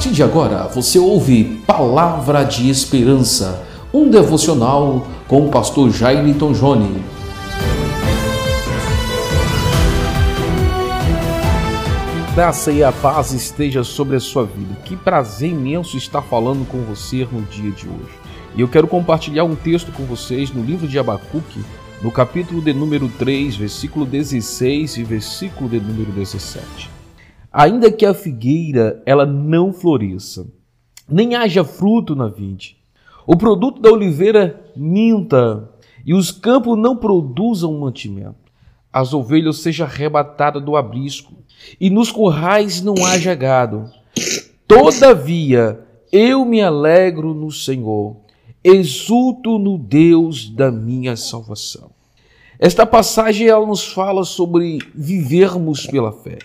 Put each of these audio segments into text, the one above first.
partir de agora, você ouve Palavra de Esperança, um devocional com o pastor Jairton Jone. Graça e a paz esteja sobre a sua vida. Que prazer imenso estar falando com você no dia de hoje. E eu quero compartilhar um texto com vocês no livro de Abacuque, no capítulo de número 3, versículo 16 e versículo de número 17. Ainda que a figueira ela não floresça, nem haja fruto na vide, o produto da oliveira minta e os campos não produzam mantimento, as ovelhas sejam arrebatadas do abrisco e nos currais não haja gado. Todavia eu me alegro no Senhor, exulto no Deus da minha salvação. Esta passagem ela nos fala sobre vivermos pela fé.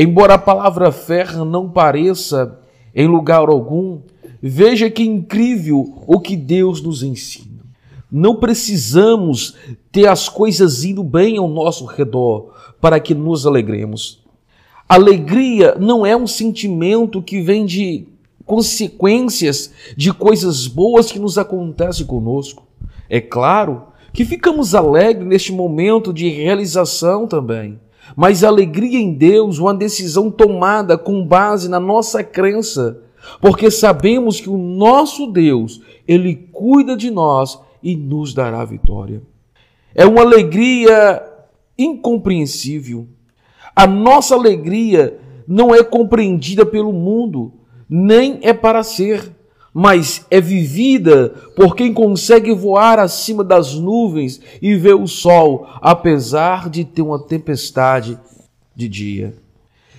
Embora a palavra fé não pareça em lugar algum, veja que incrível o que Deus nos ensina. Não precisamos ter as coisas indo bem ao nosso redor para que nos alegremos. Alegria não é um sentimento que vem de consequências de coisas boas que nos acontecem conosco. É claro que ficamos alegres neste momento de realização também. Mas alegria em Deus, uma decisão tomada com base na nossa crença, porque sabemos que o nosso Deus, ele cuida de nós e nos dará vitória. É uma alegria incompreensível. A nossa alegria não é compreendida pelo mundo, nem é para ser, mas é vivida por quem consegue voar acima das nuvens e ver o sol, apesar de ter uma tempestade de dia.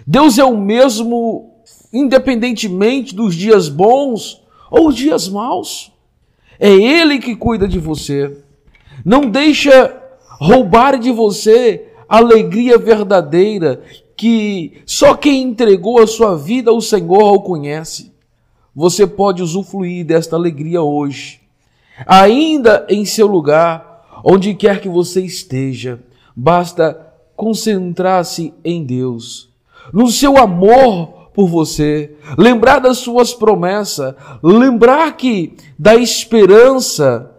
Deus é o mesmo, independentemente dos dias bons ou dias maus. É Ele que cuida de você. Não deixa roubar de você a alegria verdadeira que só quem entregou a sua vida ao Senhor o conhece. Você pode usufruir desta alegria hoje. Ainda em seu lugar, onde quer que você esteja, basta concentrar-se em Deus, no seu amor por você, lembrar das suas promessas, lembrar que da esperança,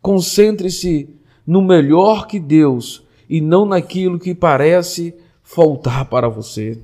concentre-se no melhor que Deus e não naquilo que parece faltar para você.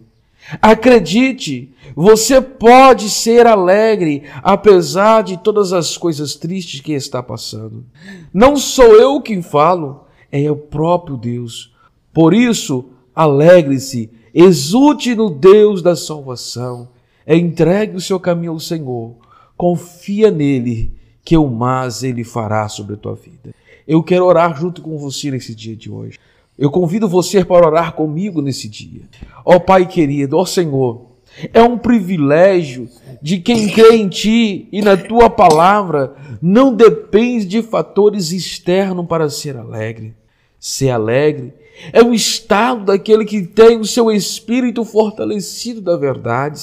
Acredite, você pode ser alegre apesar de todas as coisas tristes que está passando. Não sou eu quem falo, é o próprio Deus. Por isso, alegre-se, exulte no Deus da salvação, entregue o seu caminho ao Senhor, confia nele, que o mais ele fará sobre a tua vida. Eu quero orar junto com você nesse dia de hoje. Eu convido você para orar comigo nesse dia. Ó oh, Pai querido, ó oh, Senhor, é um privilégio de quem crê em Ti e na Tua palavra não depende de fatores externos para ser alegre. Ser alegre é o estado daquele que tem o seu espírito fortalecido da verdade.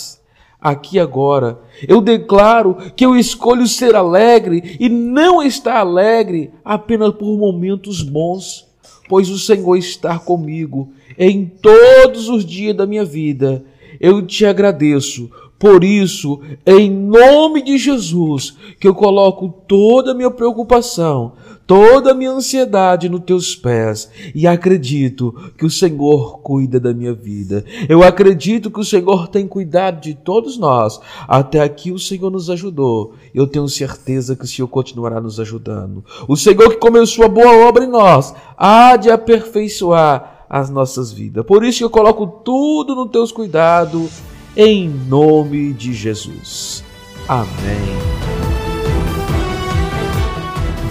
Aqui agora, eu declaro que eu escolho ser alegre e não estar alegre apenas por momentos bons pois o Senhor está comigo em todos os dias da minha vida. Eu te agradeço. Por isso, em nome de Jesus, que eu coloco toda a minha preocupação, toda a minha ansiedade nos teus pés e acredito que o Senhor cuida da minha vida. Eu acredito que o Senhor tem cuidado de todos nós. Até aqui o Senhor nos ajudou. Eu tenho certeza que o Senhor continuará nos ajudando. O Senhor que começou a boa obra em nós há de aperfeiçoar as nossas vidas. Por isso eu coloco tudo nos teus cuidados em nome de Jesus. Amém.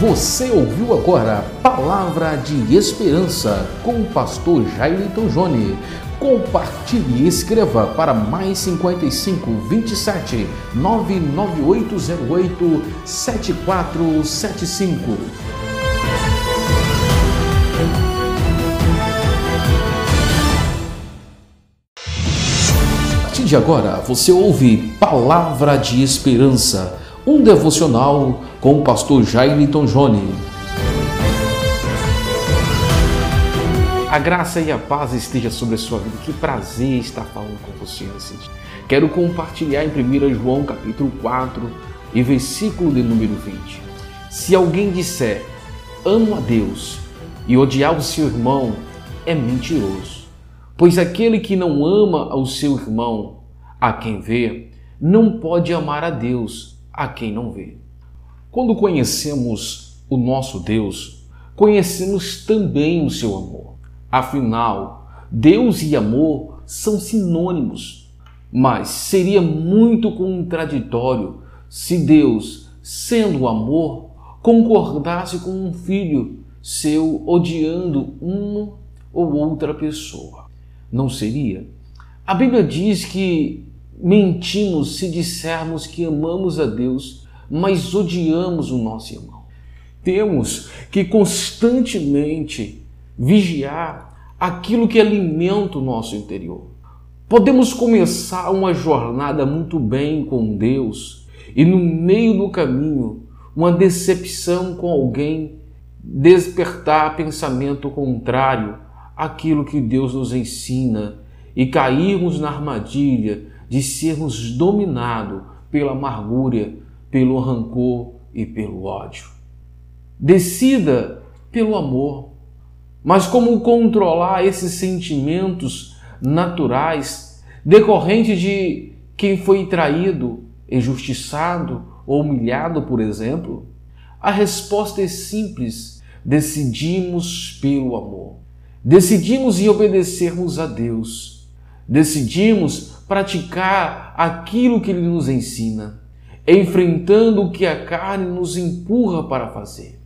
Você ouviu agora Palavra de Esperança com o pastor Jairton Jone. Compartilhe e escreva para mais 55 27 99808 7475. A partir de agora, você ouve Palavra de Esperança um devocional com o pastor Jairton Jone. A graça e a paz esteja sobre a sua vida. Que prazer estar falando com você nesse dia. Quero compartilhar em 1 João capítulo 4 e versículo de número 20. Se alguém disser, amo a Deus, e odiar o seu irmão, é mentiroso. Pois aquele que não ama ao seu irmão, a quem vê, não pode amar a Deus, a quem não vê. Quando conhecemos o nosso Deus, conhecemos também o seu amor. Afinal, Deus e amor são sinônimos, mas seria muito contraditório se Deus, sendo amor, concordasse com um filho seu odiando uma ou outra pessoa. Não seria? A Bíblia diz que mentimos se dissermos que amamos a Deus, mas odiamos o nosso irmão. Temos que constantemente vigiar aquilo que alimenta o nosso interior. Podemos começar uma jornada muito bem com Deus e no meio do caminho uma decepção com alguém despertar pensamento contrário àquilo que Deus nos ensina e cairmos na armadilha de sermos dominados pela amargura, pelo rancor e pelo ódio. Decida pelo amor. Mas como controlar esses sentimentos naturais decorrentes de quem foi traído, injustiçado ou humilhado, por exemplo? A resposta é simples: decidimos pelo amor. Decidimos em obedecermos a Deus. Decidimos praticar aquilo que Ele nos ensina, enfrentando o que a carne nos empurra para fazer.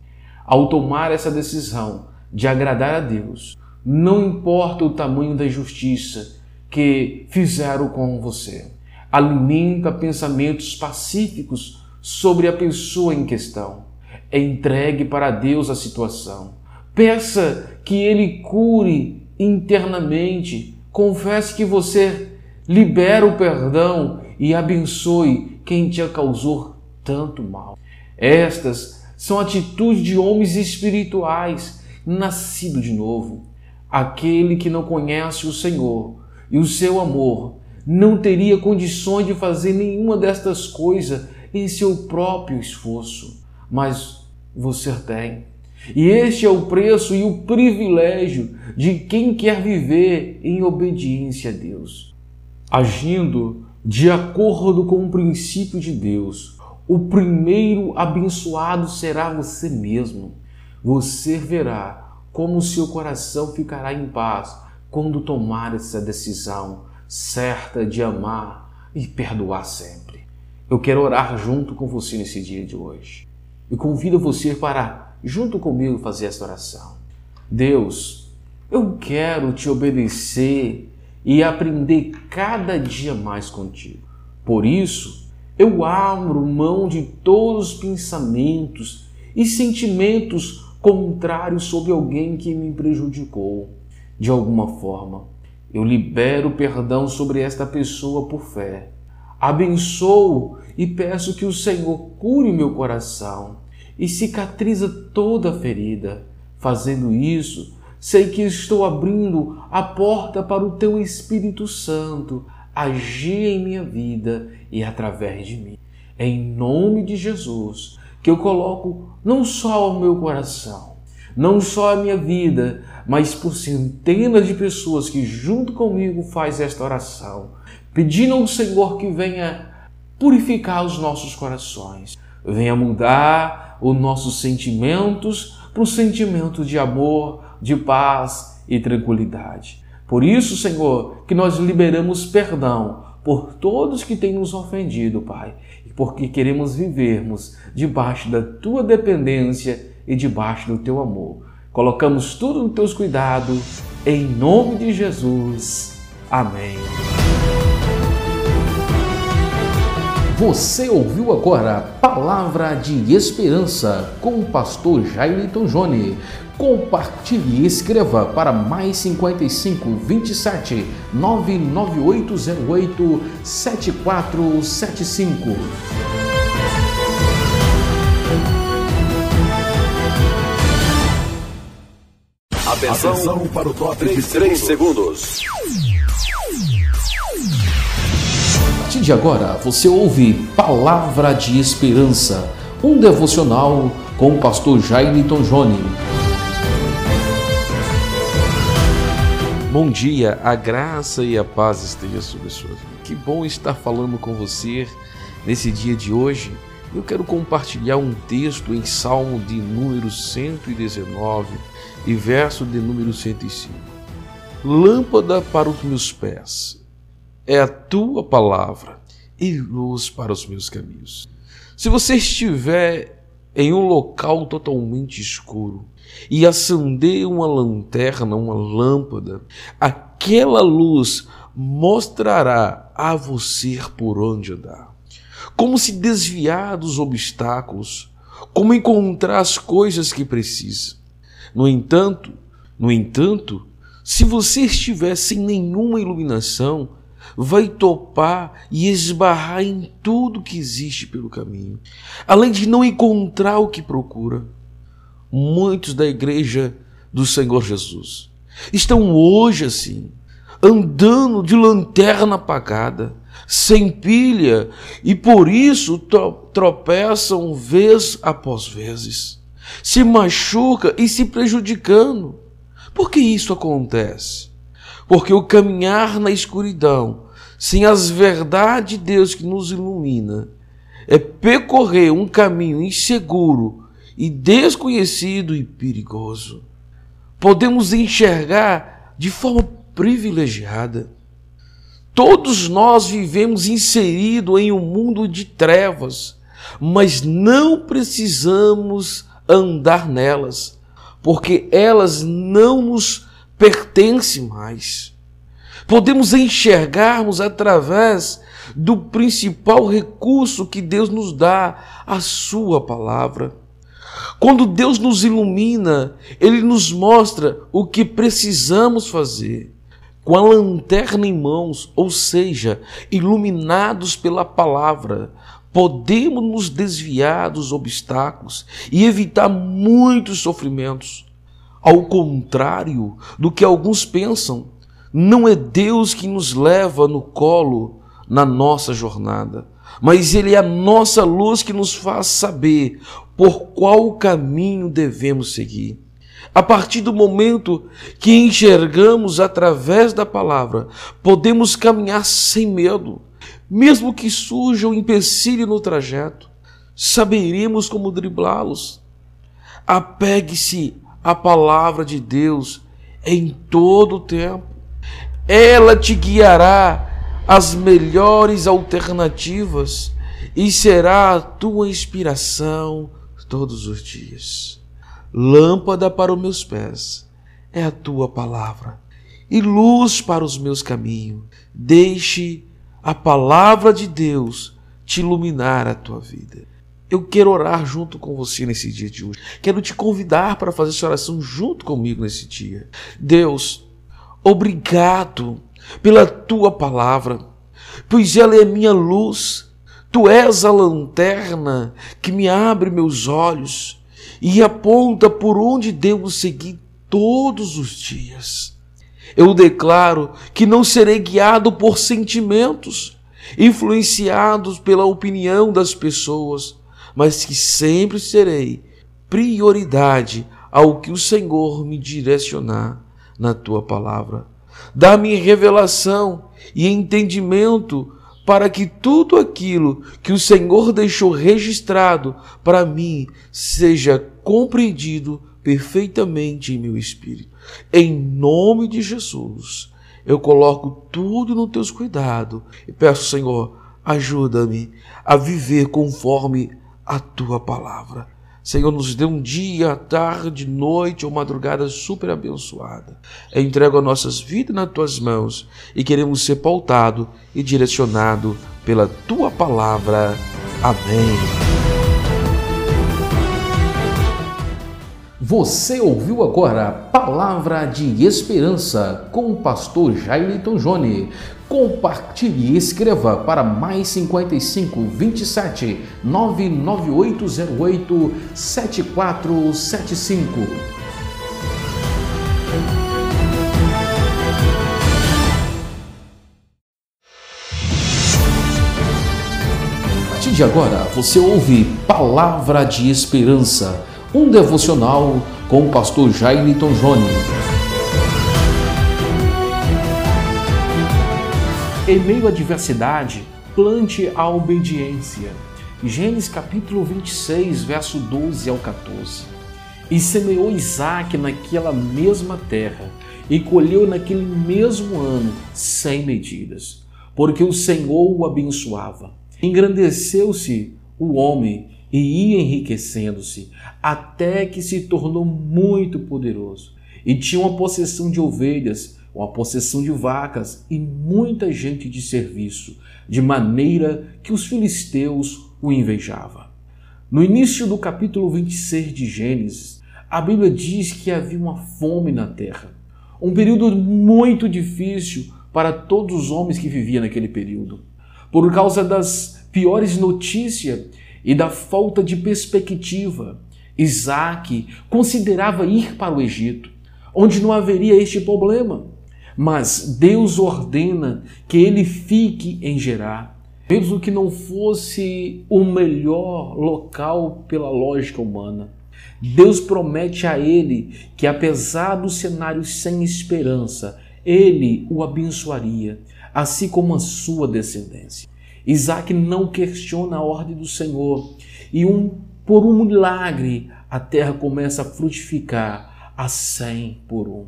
Ao tomar essa decisão de agradar a Deus, não importa o tamanho da injustiça que fizeram com você, alimenta pensamentos pacíficos sobre a pessoa em questão. Entregue para Deus a situação. Peça que Ele cure internamente. Confesse que você libera o perdão e abençoe quem te causou tanto mal. Estas são atitudes de homens espirituais, nascido de novo. Aquele que não conhece o Senhor e o seu amor não teria condições de fazer nenhuma destas coisas em seu próprio esforço, mas você tem. E este é o preço e o privilégio de quem quer viver em obediência a Deus. Agindo de acordo com o princípio de Deus, o primeiro abençoado será você mesmo. Você verá como seu coração ficará em paz quando tomar essa decisão certa de amar e perdoar sempre. Eu quero orar junto com você nesse dia de hoje. E convido você para, junto comigo, fazer essa oração. Deus, eu quero te obedecer e aprender cada dia mais contigo. Por isso, eu abro mão de todos os pensamentos e sentimentos contrários sobre alguém que me prejudicou de alguma forma. Eu libero perdão sobre esta pessoa por fé Abençoo e peço que o Senhor cure meu coração e cicatriza toda ferida. Fazendo isso, sei que estou abrindo a porta para o teu Espírito Santo agir em minha vida e através de mim. Em nome de Jesus que eu coloco não só o meu coração, não só a minha vida, mas por centenas de pessoas que junto comigo faz esta oração pedindo ao Senhor que venha purificar os nossos corações, venha mudar os nossos sentimentos para o sentimento de amor, de paz e tranquilidade. Por isso, Senhor, que nós liberamos perdão por todos que têm nos ofendido, Pai, e porque queremos vivermos debaixo da tua dependência e debaixo do teu amor. Colocamos tudo nos teus cuidados, em nome de Jesus. Amém. Você ouviu agora Palavra de Esperança com o pastor Jairton Jone. Compartilhe e escreva para mais 55 27 99808 7475. Atenção, Atenção para o top de 3 segundos. partir de agora, você ouve Palavra de Esperança, um devocional com o pastor Jairton Jone. Bom dia, a graça e a paz estejam sobre sua vida. Que bom estar falando com você nesse dia de hoje. Eu quero compartilhar um texto em Salmo de número 119 e verso de número 105. Lâmpada para os meus pés é a tua palavra e luz para os meus caminhos. Se você estiver em um local totalmente escuro e acender uma lanterna, uma lâmpada, aquela luz mostrará a você por onde andar. Como se desviar dos obstáculos, como encontrar as coisas que precisa. No entanto, no entanto, se você estiver sem nenhuma iluminação, vai topar e esbarrar em tudo que existe pelo caminho, além de não encontrar o que procura. Muitos da igreja do Senhor Jesus estão hoje assim, andando de lanterna apagada, sem pilha, e por isso tropeçam vez após vezes, se machuca e se prejudicando. Por que isso acontece? Porque o caminhar na escuridão, sem as verdades de Deus que nos ilumina, é percorrer um caminho inseguro e desconhecido e perigoso. Podemos enxergar de forma privilegiada. Todos nós vivemos inserido em um mundo de trevas, mas não precisamos andar nelas, porque elas não nos pertence mais. Podemos enxergarmos através do principal recurso que Deus nos dá, a Sua palavra. Quando Deus nos ilumina, Ele nos mostra o que precisamos fazer. Com a lanterna em mãos, ou seja, iluminados pela palavra, podemos nos desviar dos obstáculos e evitar muitos sofrimentos. Ao contrário do que alguns pensam, não é Deus que nos leva no colo na nossa jornada, mas Ele é a nossa luz que nos faz saber por qual caminho devemos seguir. A partir do momento que enxergamos através da palavra, podemos caminhar sem medo, mesmo que surja um empecilho no trajeto, saberemos como driblá-los. Apegue-se a palavra de Deus em todo o tempo. Ela te guiará às melhores alternativas e será a tua inspiração todos os dias. Lâmpada para os meus pés é a tua palavra e luz para os meus caminhos. Deixe a palavra de Deus te iluminar a tua vida. Eu quero orar junto com você nesse dia de hoje. Quero te convidar para fazer essa oração junto comigo nesse dia. Deus, obrigado pela tua palavra, pois ela é minha luz. Tu és a lanterna que me abre meus olhos e aponta por onde devo seguir todos os dias. Eu declaro que não serei guiado por sentimentos, influenciados pela opinião das pessoas, mas que sempre serei prioridade ao que o Senhor me direcionar na tua palavra. Dá-me revelação e entendimento para que tudo aquilo que o Senhor deixou registrado para mim seja compreendido perfeitamente em meu espírito. Em nome de Jesus, eu coloco tudo nos teus cuidados e peço, Senhor, ajuda-me a viver conforme a tua palavra. Senhor, nos dê um dia, tarde, noite ou madrugada super abençoada. Eu entrego as nossas vidas nas tuas mãos e queremos ser pautado e direcionado pela tua palavra. Amém. Você ouviu agora Palavra de Esperança com o pastor Jairton Jone. Compartilhe e escreva para mais 55 27 99808 7475. partir de agora, você ouve Palavra de Esperança, um devocional com o pastor Jairton Joni. Em meio à adversidade, plante a obediência. Gênesis capítulo 26, verso 12 ao 14. E semeou Isaac naquela mesma terra, e colheu naquele mesmo ano sem medidas, porque o Senhor o abençoava. Engrandeceu-se o homem e ia enriquecendo-se, até que se tornou muito poderoso. E tinha uma possessão de ovelhas, uma possessão de vacas e muita gente de serviço, de maneira que os filisteus o invejavam. No início do capítulo 26 de Gênesis, a Bíblia diz que havia uma fome na terra. Um período muito difícil para todos os homens que viviam naquele período. Por causa das piores notícias e da falta de perspectiva, Isaac considerava ir para o Egito, onde não haveria este problema. Mas Deus ordena que ele fique em Gerar, mesmo que não fosse o melhor local pela lógica humana. Deus promete a ele que, apesar do cenário sem esperança, ele o abençoaria, assim como a sua descendência. Isaac não questiona a ordem do Senhor e um, por um milagre a terra começa a frutificar a cem por um.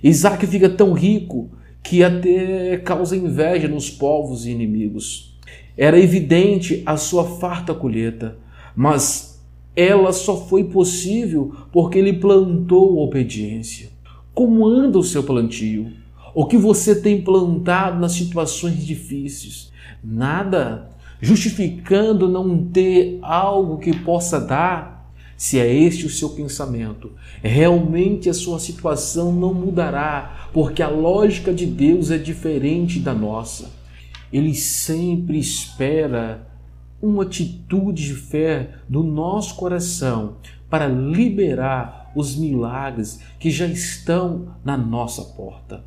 Isaac fica tão rico que até causa inveja nos povos inimigos. Era evidente a sua farta colheita, mas ela só foi possível porque ele plantou obediência. Como anda o seu plantio? O que você tem plantado nas situações difíceis? Nada justificando não ter algo que possa dar. Se é este o seu pensamento, realmente a sua situação não mudará, porque a lógica de Deus é diferente da nossa. Ele sempre espera uma atitude de fé do nosso coração para liberar os milagres que já estão na nossa porta.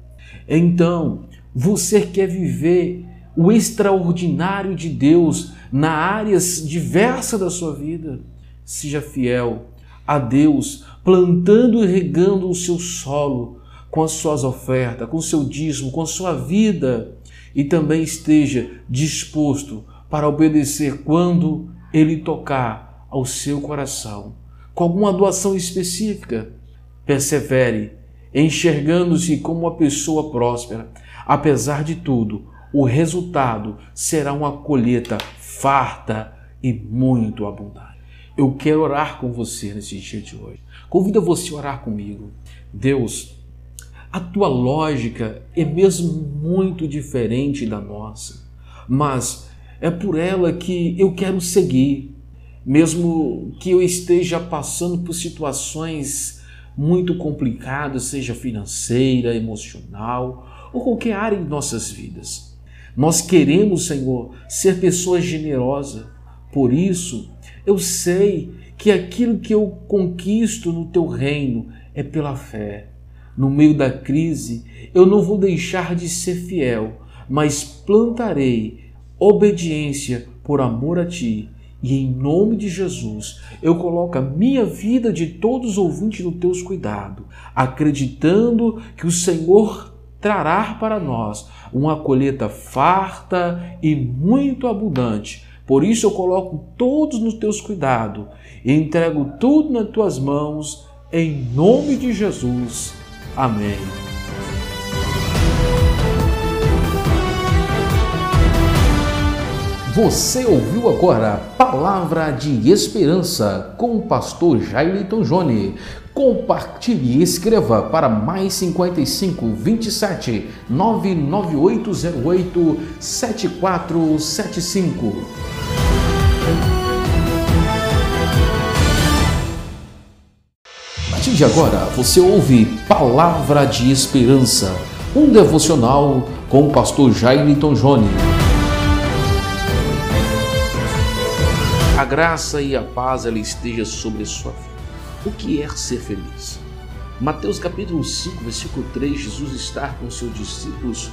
Então, você quer viver o extraordinário de Deus na áreas diversas da sua vida? Seja fiel a Deus, plantando e regando o seu solo com as suas ofertas, com o seu dízimo, com a sua vida e também esteja disposto para obedecer quando ele tocar ao seu coração com alguma doação específica. Persevere, enxergando-se como uma pessoa próspera. Apesar de tudo, o resultado será uma colheita farta e muito abundante. Eu quero orar com você nesse dia de hoje. Convido você a orar comigo. Deus, a tua lógica é mesmo muito diferente da nossa, mas é por ela que eu quero seguir, mesmo que eu esteja passando por situações muito complicadas, seja financeira, emocional ou qualquer área em nossas vidas. Nós queremos, Senhor, ser pessoas generosas. Por isso, eu sei que aquilo que eu conquisto no teu reino é pela fé. No meio da crise, eu não vou deixar de ser fiel, mas plantarei obediência por amor a ti. E em nome de Jesus, eu coloco a minha vida de todos os ouvintes no teus cuidados, acreditando que o Senhor trará para nós uma colheita farta e muito abundante. Por isso eu coloco todos nos teus cuidados e entrego tudo nas tuas mãos, em nome de Jesus. Amém. Você ouviu agora Palavra de Esperança com o pastor Jairton Jone. Compartilhe e escreva para mais 55 27 99808 7475. A partir de agora, você ouve Palavra de Esperança, um devocional com o pastor Jairton Jone. A graça e a paz ela esteja sobre a sua vida. O que é ser feliz? Mateus capítulo 5, versículo 3, Jesus está com seus discípulos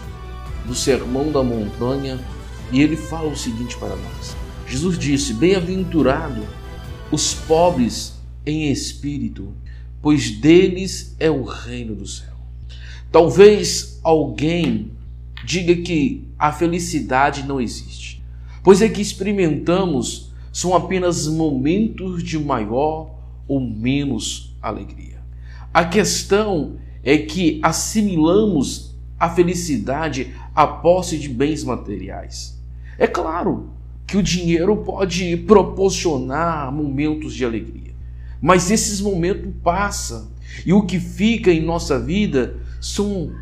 do Sermão da Montanha e ele fala o seguinte para nós: Jesus disse: Bem-aventurado os pobres em espírito, pois deles é o reino do céu. Talvez alguém diga que a felicidade não existe, pois é que experimentamos são apenas momentos de maior ou menos alegria. A questão é que assimilamos a felicidade à posse de bens materiais. É claro que o dinheiro pode proporcionar momentos de alegria, mas esses momentos passam e o que fica em nossa vida são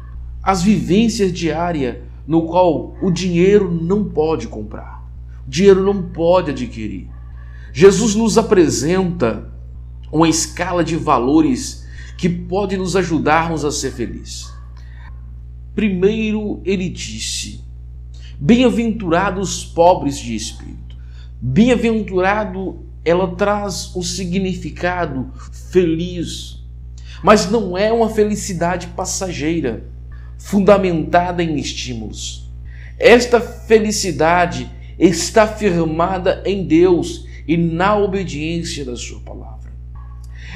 as vivências diárias no qual o dinheiro não pode comprar, dinheiro não pode adquirir. Jesus nos apresenta uma escala de valores que pode nos ajudarmos a ser felizes. Primeiro, ele disse: Bem-aventurados pobres de espírito. Bem-aventurado, ela traz o significado feliz, mas não é uma felicidade passageira, fundamentada em estímulos. Esta felicidade está firmada em Deus e na obediência da Sua palavra.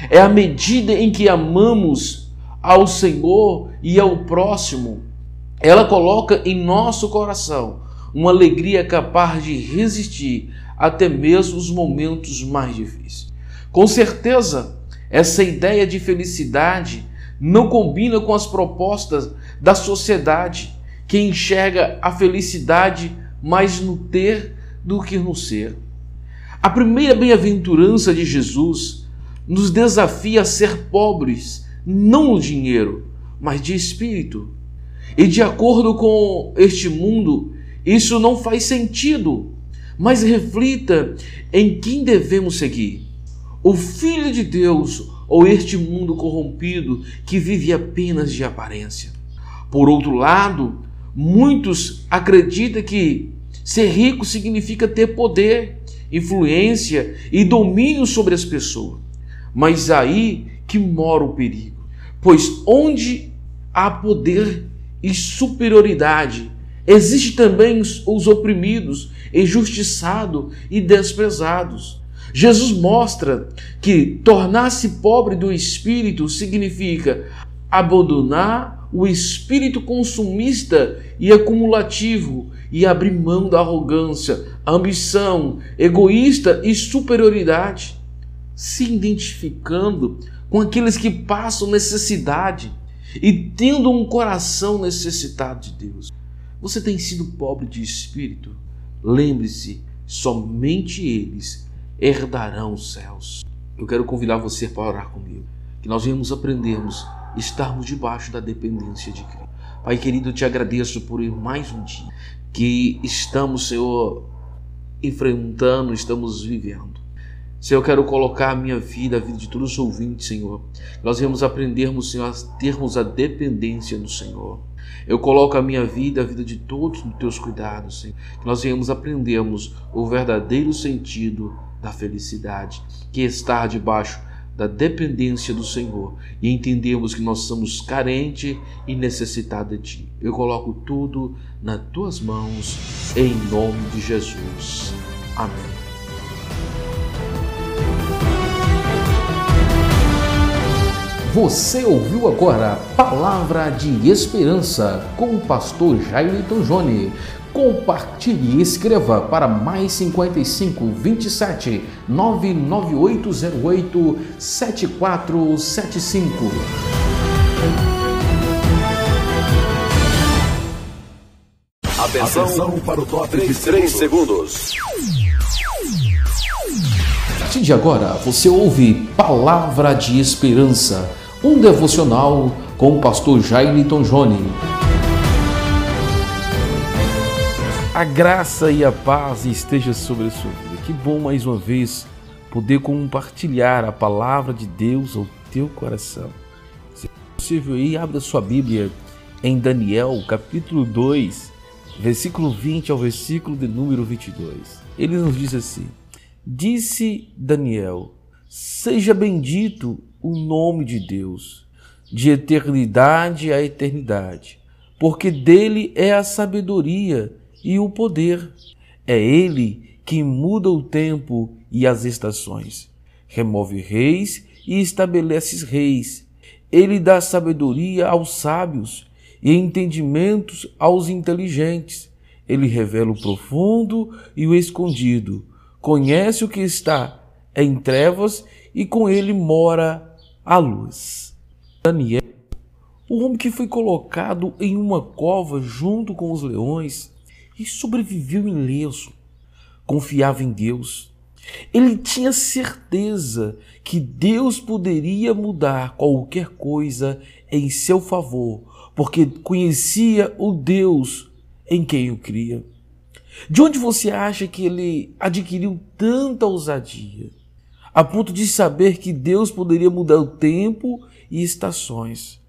É a medida em que amamos ao Senhor e ao próximo, ela coloca em nosso coração uma alegria capaz de resistir até mesmo os momentos mais difíceis. Com certeza, essa ideia de felicidade não combina com as propostas da sociedade que enxerga a felicidade mais no ter do que no ser. A primeira bem-aventurança de Jesus nos desafia a ser pobres, não no dinheiro, mas de espírito. E de acordo com este mundo, isso não faz sentido. Mas reflita em quem devemos seguir: o Filho de Deus ou este mundo corrompido que vive apenas de aparência. Por outro lado, muitos acreditam que ser rico significa ter poder influência e domínio sobre as pessoas. Mas aí que mora o perigo, pois onde há poder e superioridade, existe também os oprimidos, injustiçados e desprezados. Jesus mostra que tornar-se pobre do espírito significa abandonar o espírito consumista e acumulativo e abrir mão da arrogância, ambição, egoísta e superioridade, se identificando com aqueles que passam necessidade e tendo um coração necessitado de Deus. Você tem sido pobre de espírito? Lembre-se, somente eles herdarão os céus. Eu quero convidar você para orar comigo, que nós venhamos aprendermos estarmos debaixo da dependência de Cristo. Pai querido, eu te agradeço por mais um dia que estamos, Senhor, enfrentando, estamos vivendo. Senhor, eu quero colocar a minha vida, a vida de todos os ouvintes, Senhor. Nós vamos aprendermos, Senhor, a termos a dependência do Senhor. Eu coloco a minha vida, a vida de todos nos teus cuidados, Senhor. Nós venhamos aprendermos o verdadeiro sentido da felicidade, que está debaixo da dependência do Senhor e entendemos que nós somos carentes e necessitados de Ti. Eu coloco tudo nas Tuas mãos, em nome de Jesus. Amém. Você ouviu agora Palavra de Esperança com o pastor Jairton Jone compartilhe e escreva para mais 55 27 99808 7475. Atenção, Atenção para o top de 3 segundos. A partir de agora, você ouve Palavra de Esperança, um devocional com o pastor Jairton Jone. A graça e a paz esteja sobre a sua vida. Que bom mais uma vez poder compartilhar a palavra de Deus ao teu coração. Se possível aí, abra sua Bíblia em Daniel, capítulo 2, versículo 20 ao versículo de número 22. Ele nos diz assim: Disse Daniel: Seja bendito o nome de Deus, de eternidade a eternidade, porque dele é a sabedoria e o poder. É ele quem muda o tempo e as estações. Remove reis e estabelece reis. Ele dá sabedoria aos sábios e entendimentos aos inteligentes. Ele revela o profundo e o escondido. Conhece o que está em trevas e com ele mora a luz. Daniel, o homem que foi colocado em uma cova junto com os leões e sobreviveu ileso, confiava em Deus. Ele tinha certeza que Deus poderia mudar qualquer coisa em seu favor, porque conhecia o Deus em quem o cria. De onde você acha que ele adquiriu tanta ousadia? A ponto de saber que Deus poderia mudar o tempo e estações,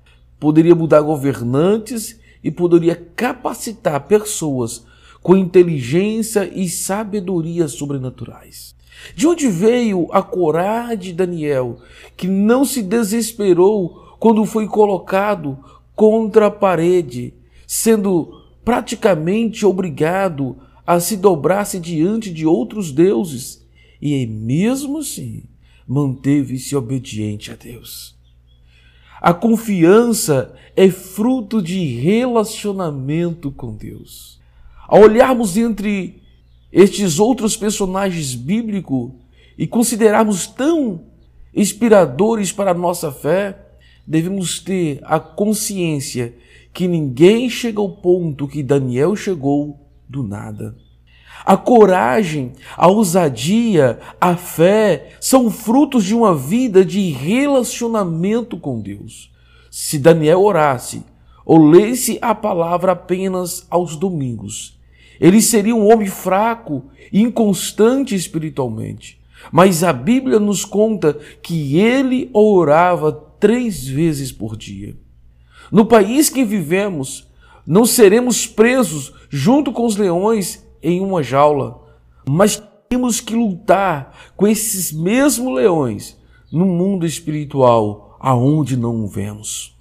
poderia mudar governantes e poderia capacitar pessoas com inteligência e sabedoria sobrenaturais. De onde veio a coragem de Daniel, que não se desesperou quando foi colocado contra a parede, sendo praticamente obrigado a se dobrar-se diante de outros deuses, e mesmo assim manteve-se obediente a Deus. A confiança é fruto de relacionamento com Deus. Ao olharmos entre estes outros personagens bíblicos e considerarmos tão inspiradores para a nossa fé, devemos ter a consciência que ninguém chega ao ponto que Daniel chegou do nada. A coragem, a ousadia, a fé são frutos de uma vida de relacionamento com Deus. Se Daniel orasse ou lesse a palavra apenas aos domingos, ele seria um homem fraco inconstante espiritualmente. Mas a Bíblia nos conta que ele orava três vezes por dia. No país que vivemos, não seremos presos junto com os leões em uma jaula, mas temos que lutar com esses mesmos leões no mundo espiritual, aonde não o vemos.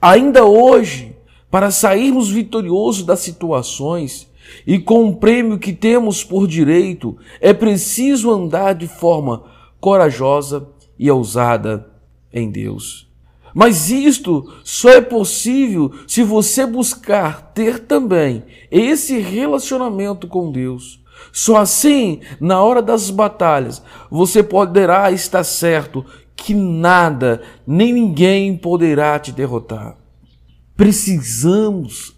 Ainda hoje, para sairmos vitoriosos das situações e com o prêmio que temos por direito, é preciso andar de forma corajosa e ousada em Deus. Mas isto só é possível se você buscar ter também esse relacionamento com Deus. Só assim, na hora das batalhas, você poderá estar certo que nada, nem ninguém poderá te derrotar. Precisamos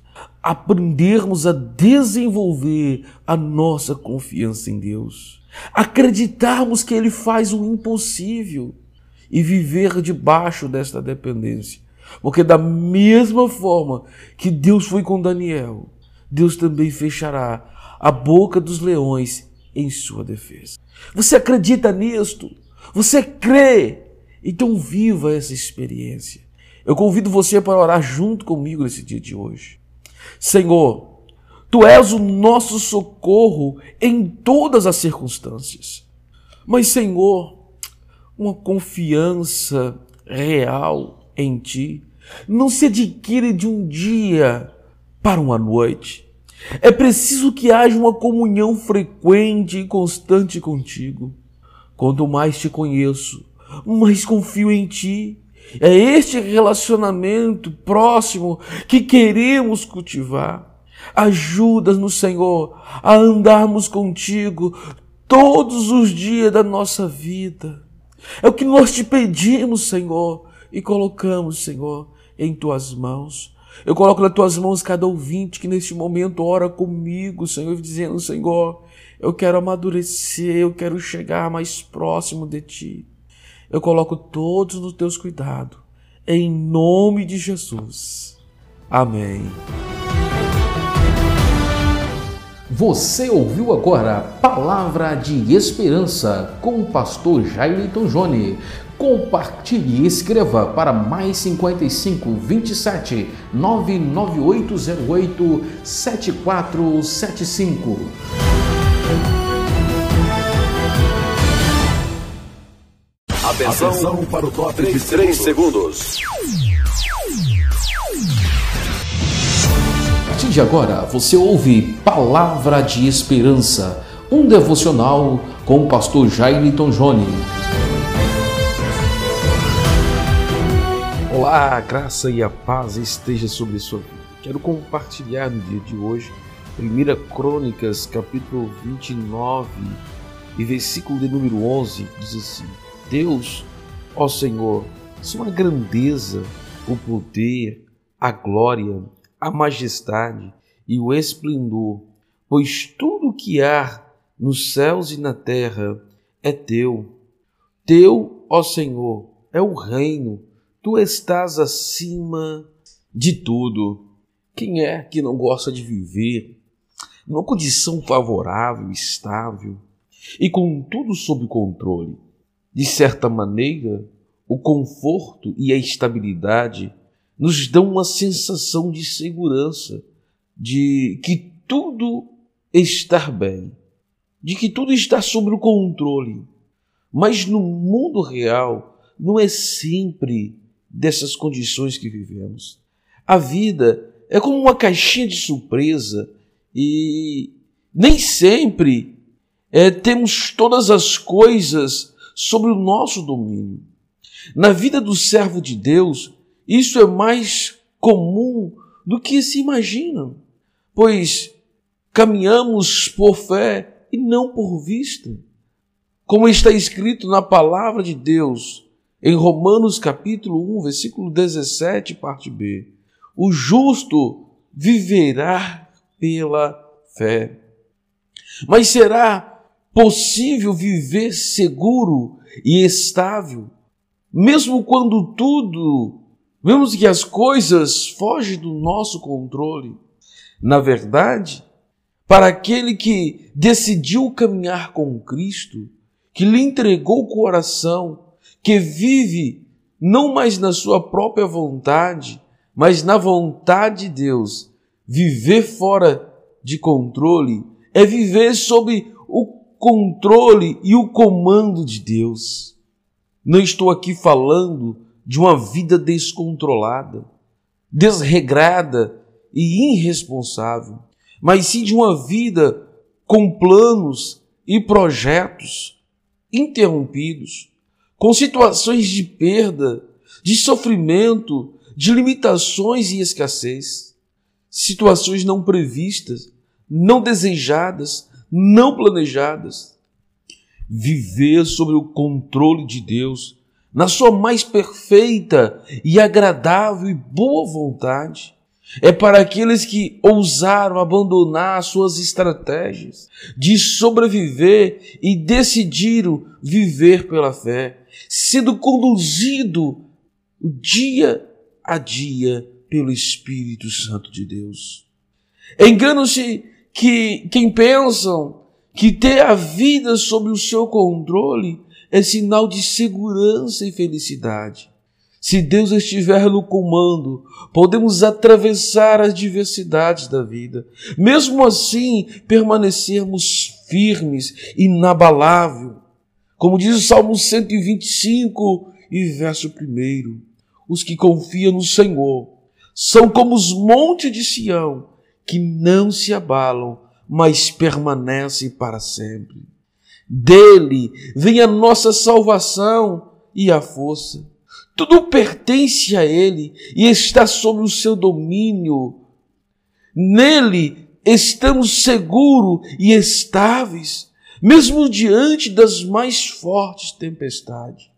aprendermos a desenvolver a nossa confiança em Deus. Acreditarmos que Ele faz o impossível e viver debaixo desta dependência. Porque, da mesma forma que Deus foi com Daniel, Deus também fechará a boca dos leões em sua defesa. Você acredita nisto? Você crê? Então, viva essa experiência. Eu convido você para orar junto comigo nesse dia de hoje. Senhor, Tu és o nosso socorro em todas as circunstâncias. Mas, Senhor, uma confiança real em ti não se adquire de um dia para uma noite. É preciso que haja uma comunhão frequente e constante contigo. Quanto mais te conheço, mais confio em ti. É este relacionamento próximo que queremos cultivar. Ajuda-nos, Senhor, a andarmos contigo todos os dias da nossa vida é o que nós te pedimos, Senhor, e colocamos, Senhor, em tuas mãos. Eu coloco nas tuas mãos cada ouvinte que neste momento ora comigo, Senhor, dizendo: Senhor, eu quero amadurecer, eu quero chegar mais próximo de ti. Eu coloco todos nos teus cuidados, em nome de Jesus. Amém. Você ouviu agora Palavra de Esperança com o pastor Jairton Jone. Compartilhe e escreva para mais 55 27 99808 7475. Atenção, Atenção para o top de 3 segundos. de agora você ouve Palavra de Esperança, um devocional com o pastor Jairton Jone. Olá, a graça e a paz esteja sobre sua vida. Quero compartilhar no dia de hoje 1 Crônicas, capítulo 29 e versículo de número 11, diz assim: Deus, ó Senhor, sua grandeza, o poder, a glória, a majestade e o esplendor, pois tudo que há nos céus e na terra é teu. Teu, ó Senhor, é o reino, tu estás acima de tudo. Quem é que não gosta de viver numa condição favorável, estável e com tudo sob controle? De certa maneira, o conforto e a estabilidade nos dão uma sensação de segurança, de que tudo está bem, de que tudo está sob o controle. Mas no mundo real não é sempre dessas condições que vivemos. A vida é como uma caixinha de surpresa e nem sempre é, temos todas as coisas sobre o nosso domínio. Na vida do servo de Deus, isso é mais comum do que se imagina, pois caminhamos por fé e não por vista. Como está escrito na palavra de Deus, em Romanos capítulo 1, versículo 17, parte B. O justo viverá pela fé. Mas será possível viver seguro e estável, mesmo quando tudo Vemos que as coisas fogem do nosso controle. Na verdade, para aquele que decidiu caminhar com Cristo, que lhe entregou o coração, que vive não mais na sua própria vontade, mas na vontade de Deus, viver fora de controle é viver sob controle e o comando de Deus. Não estou aqui falando de uma vida descontrolada, desregrada e irresponsável, mas sim de uma vida com planos e projetos interrompidos, com situações de perda, de sofrimento, de limitações e escassez, situações não previstas, não desejadas, não planejadas. Viver sob o controle de Deus na sua mais perfeita e agradável e boa vontade. É para aqueles que ousaram abandonar suas estratégias de sobreviver e decidiram viver pela fé, sendo conduzido dia a dia pelo Espírito Santo de Deus. Enganam-se que quem pensam que ter a vida sob o seu controle é sinal de segurança e felicidade. Se Deus estiver no comando, podemos atravessar as diversidades da vida. Mesmo assim, permanecermos firmes, inabalável. Como diz o Salmo 125 e verso 1. Os que confiam no Senhor são como os montes de Sião, que não se abalam, mas permanecem para sempre. Dele vem a nossa salvação e a força. Tudo pertence a Ele e está sob o seu domínio. Nele estamos seguros e estáveis, mesmo diante das mais fortes tempestades.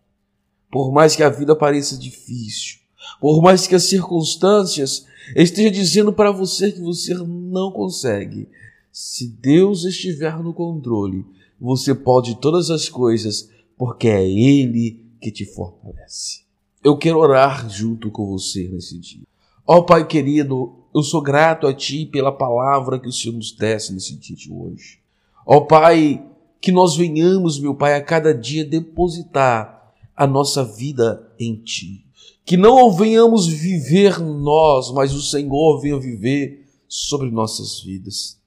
Por mais que a vida pareça difícil, por mais que as circunstâncias estejam dizendo para você que você não consegue, se Deus estiver no controle, você pode todas as coisas, porque é Ele que te fortalece. Eu quero orar junto com você nesse dia. Ó oh, Pai querido, eu sou grato a Ti pela palavra que o Senhor nos desce nesse dia de hoje. Ó oh, Pai, que nós venhamos, meu Pai, a cada dia depositar a nossa vida em Ti. Que não venhamos viver nós, mas o Senhor venha viver sobre nossas vidas.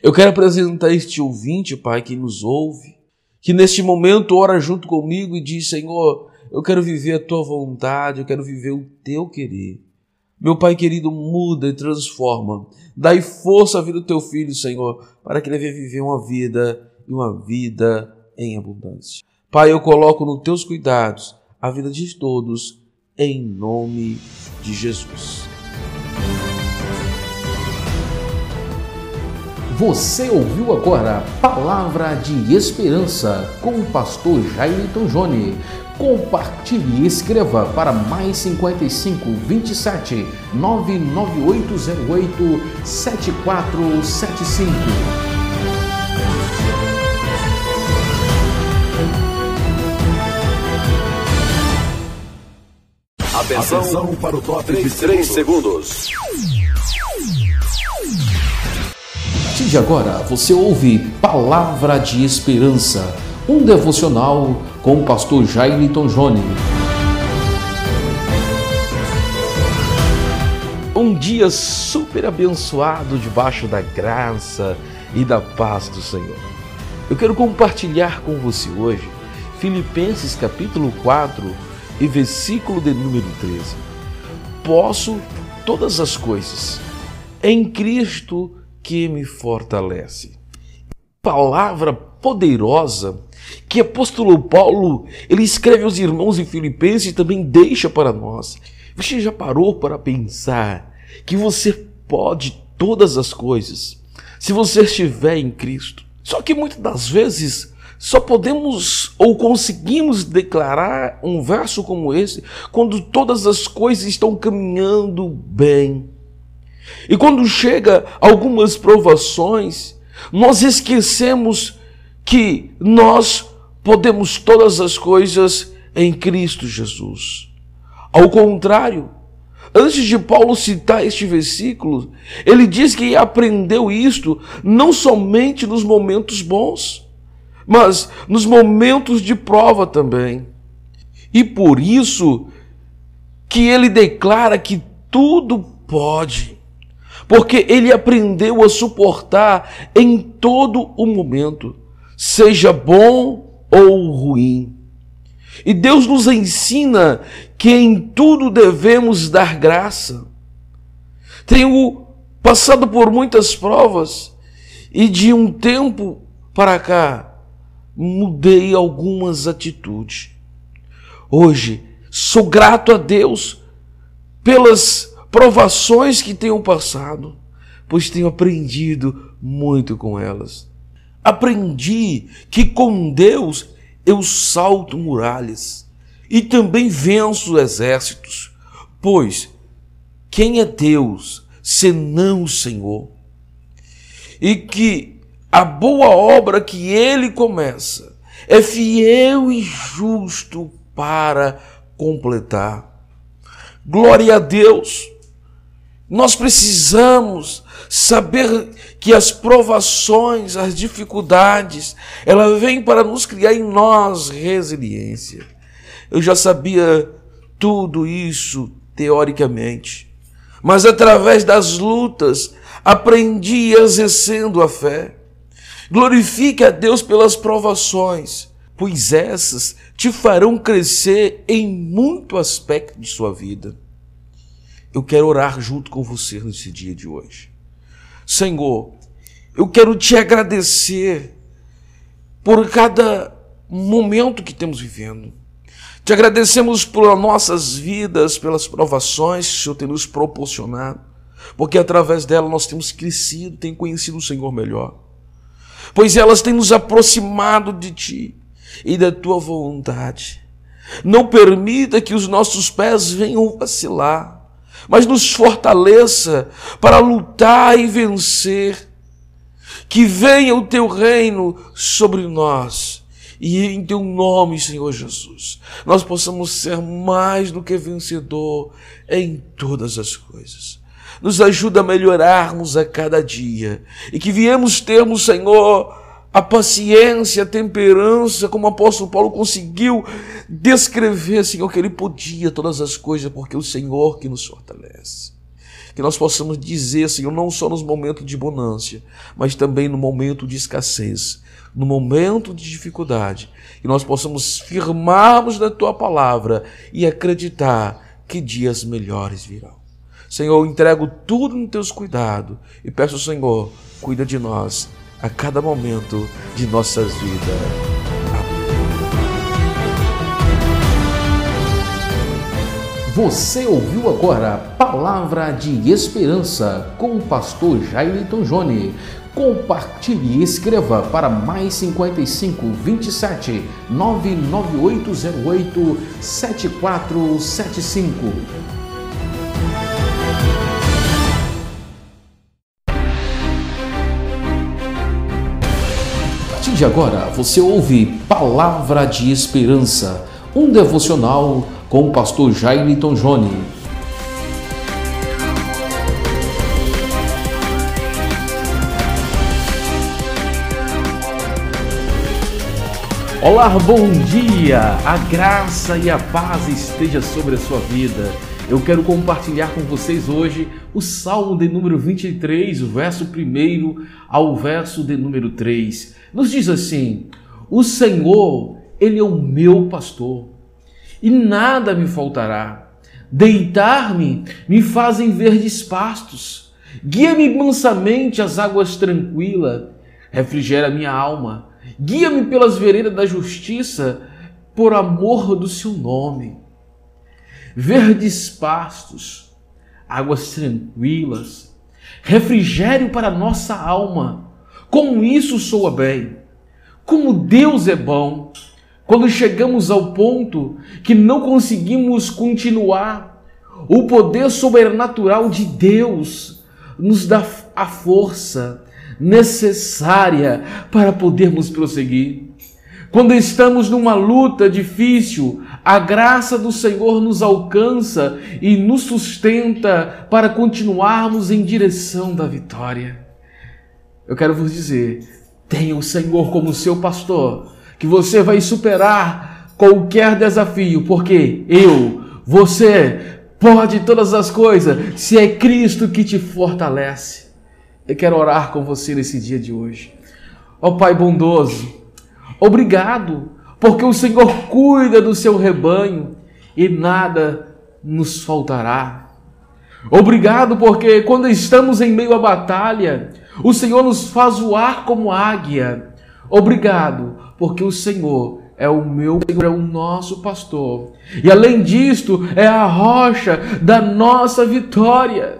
Eu quero apresentar este ouvinte, Pai, que nos ouve, que neste momento ora junto comigo e diz: Senhor, eu quero viver a tua vontade, eu quero viver o teu querer. Meu Pai querido, muda e transforma. Dai força à vida do teu filho, Senhor, para que ele venha viver uma vida e uma vida em abundância. Pai, eu coloco nos teus cuidados a vida de todos, em nome de Jesus. Você ouviu agora Palavra de Esperança com o pastor Jairton Jone. Compartilhe e escreva para mais 55 27 99808 7475. Atenção, Atenção para o top de 3 segundos. A partir de agora, você ouve Palavra de Esperança, um devocional com o pastor Jairiton Jone. Um dia super abençoado debaixo da graça e da paz do Senhor. Eu quero compartilhar com você hoje Filipenses capítulo 4 e versículo de número 13. Posso todas as coisas em Cristo que me fortalece. Palavra poderosa que apóstolo Paulo ele escreve aos irmãos em Filipenses e também deixa para nós. Você já parou para pensar que você pode todas as coisas se você estiver em Cristo? Só que muitas das vezes só podemos ou conseguimos declarar um verso como esse quando todas as coisas estão caminhando bem. E quando chega algumas provações, nós esquecemos que nós podemos todas as coisas em Cristo Jesus. Ao contrário, antes de Paulo citar este versículo, ele diz que aprendeu isto não somente nos momentos bons, mas nos momentos de prova também. E por isso que ele declara que tudo pode, porque ele aprendeu a suportar em todo o momento seja bom ou ruim. E Deus nos ensina que em tudo devemos dar graça. Tenho passado por muitas provas e de um tempo para cá mudei algumas atitudes. Hoje sou grato a Deus pelas provações que tenho passado, pois tenho aprendido muito com elas. Aprendi que com Deus eu salto muralhas e também venço exércitos, pois quem é Deus senão o Senhor? E que a boa obra que ele começa é fiel e justo para completar. Glória a Deus! Nós precisamos saber que as provações, as dificuldades, ela vem para nos criar em nós resiliência. Eu já sabia tudo isso teoricamente, mas através das lutas aprendi exercendo a fé. Glorifique a Deus pelas provações, pois essas te farão crescer em muito aspecto de sua vida eu quero orar junto com você nesse dia de hoje. Senhor, eu quero te agradecer por cada momento que temos vivendo. Te agradecemos por nossas vidas, pelas provações que o Senhor tem nos proporcionado, porque através dela nós temos crescido, tem conhecido o Senhor melhor. Pois elas têm nos aproximado de Ti e da Tua vontade. Não permita que os nossos pés venham vacilar mas nos fortaleça para lutar e vencer. Que venha o teu reino sobre nós. E em teu nome, Senhor Jesus, nós possamos ser mais do que vencedor em todas as coisas. Nos ajuda a melhorarmos a cada dia e que viemos termos, Senhor, a paciência, a temperança, como o apóstolo Paulo conseguiu descrever, Senhor, que ele podia todas as coisas, porque é o Senhor que nos fortalece. Que nós possamos dizer, Senhor, não só nos momentos de bonância, mas também no momento de escassez, no momento de dificuldade, que nós possamos firmarmos na tua palavra e acreditar que dias melhores virão. Senhor, entrego tudo nos teus cuidados e peço, Senhor, cuida de nós a cada momento de nossas vidas. Você ouviu agora Palavra de Esperança com o pastor Jairton Jone. Compartilhe e escreva para mais 55 27 99808 7475. De agora, você ouve Palavra de Esperança, um devocional com o pastor Jairton Jone. Olá, bom dia! A graça e a paz esteja sobre a sua vida. Eu quero compartilhar com vocês hoje o Salmo de número 23, o verso 1 ao verso de número 3. Nos diz assim: O Senhor, Ele é o meu pastor, e nada me faltará. Deitar-me me fazem verdes pastos, guia-me mansamente às águas tranquilas, refrigera minha alma Guia-me pelas veredas da justiça, por amor do seu nome. Verdes pastos, águas tranquilas, refrigério para nossa alma. Com isso soa bem. Como Deus é bom. Quando chegamos ao ponto que não conseguimos continuar, o poder sobrenatural de Deus nos dá a força, necessária para podermos prosseguir. Quando estamos numa luta difícil, a graça do Senhor nos alcança e nos sustenta para continuarmos em direção da vitória. Eu quero vos dizer: tenha o Senhor como seu pastor, que você vai superar qualquer desafio, porque eu, você, pode todas as coisas se é Cristo que te fortalece. Eu quero orar com você nesse dia de hoje. Ó oh, Pai bondoso, obrigado, porque o Senhor cuida do seu rebanho e nada nos faltará. Obrigado, porque quando estamos em meio à batalha, o Senhor nos faz voar como águia. Obrigado, porque o Senhor é o meu, é o nosso pastor. E além disto, é a rocha da nossa vitória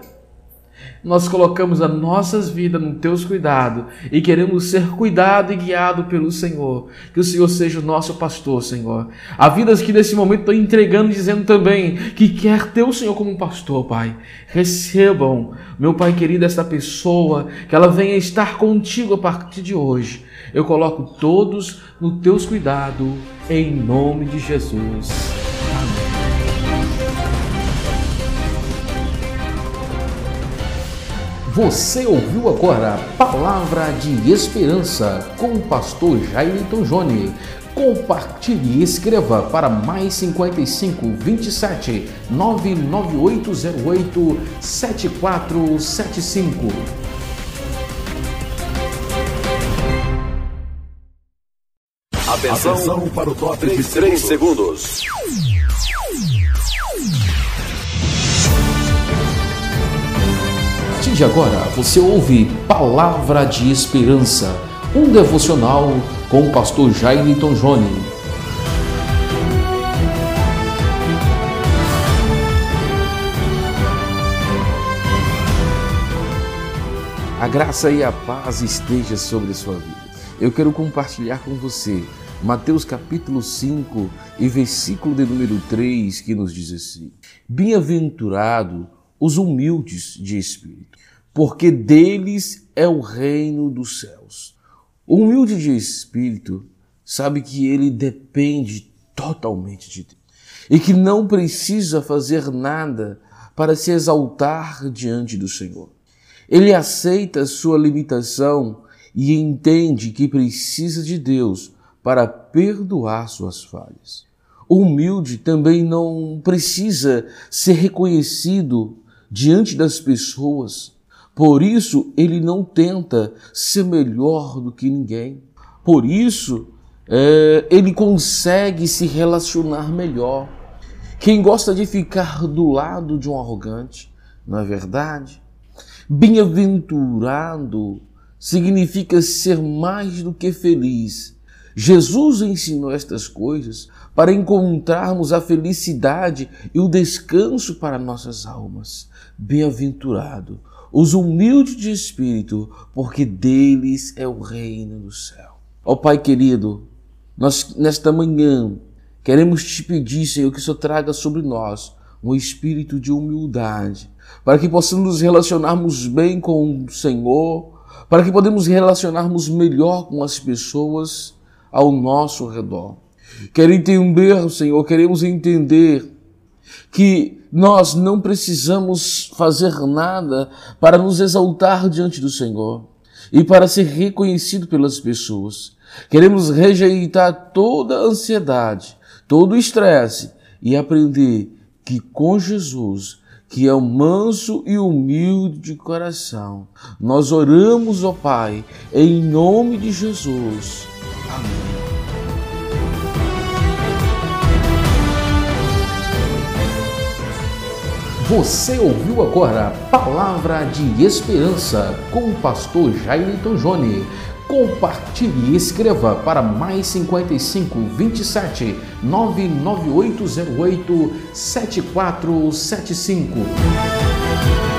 nós colocamos as nossas vidas no teus cuidados e queremos ser cuidado e guiado pelo Senhor. Que o Senhor seja o nosso pastor, Senhor. Há vidas que nesse momento estão entregando, dizendo também que quer ter o Senhor como pastor, Pai. Recebam, meu Pai querido, esta pessoa, que ela venha estar contigo a partir de hoje. Eu coloco todos no teus cuidados, em nome de Jesus. Você ouviu agora Palavra de Esperança com o pastor Jairton Jone. Compartilhe e escreva para mais 55 27 99808 7475. Atenção, Atenção para o top de 3 segundos. Partir de agora você ouve Palavra de Esperança, um devocional com o pastor Jairton Jone. A graça e a paz esteja sobre a sua vida. Eu quero compartilhar com você Mateus capítulo 5 e versículo de número 3 que nos diz assim: Bem-aventurado os humildes de espírito, porque deles é o reino dos céus. O humilde de espírito sabe que ele depende totalmente de Deus e que não precisa fazer nada para se exaltar diante do Senhor. Ele aceita sua limitação e entende que precisa de Deus para perdoar suas falhas. O humilde também não precisa ser reconhecido diante das pessoas. Por isso, ele não tenta ser melhor do que ninguém. Por isso, é, ele consegue se relacionar melhor. Quem gosta de ficar do lado de um arrogante não é verdade? Bem-aventurado significa ser mais do que feliz. Jesus ensinou estas coisas para encontrarmos a felicidade e o descanso para nossas almas. Bem-aventurado os humildes de espírito, porque deles é o reino do céu. Ó Pai querido, nós nesta manhã queremos te pedir, Senhor, que o Senhor traga sobre nós um espírito de humildade, para que possamos nos relacionarmos bem com o Senhor, para que podemos relacionarmos melhor com as pessoas ao nosso redor. Quero entender, Senhor, queremos entender que nós não precisamos fazer nada para nos exaltar diante do Senhor e para ser reconhecido pelas pessoas. Queremos rejeitar toda ansiedade, todo estresse e aprender que com Jesus, que é o manso e humilde de coração, nós oramos, ó Pai, em nome de Jesus. Amém. Você ouviu agora Palavra de Esperança com o pastor Jairton Jone. Compartilhe e escreva para mais 55 27 99808 7475.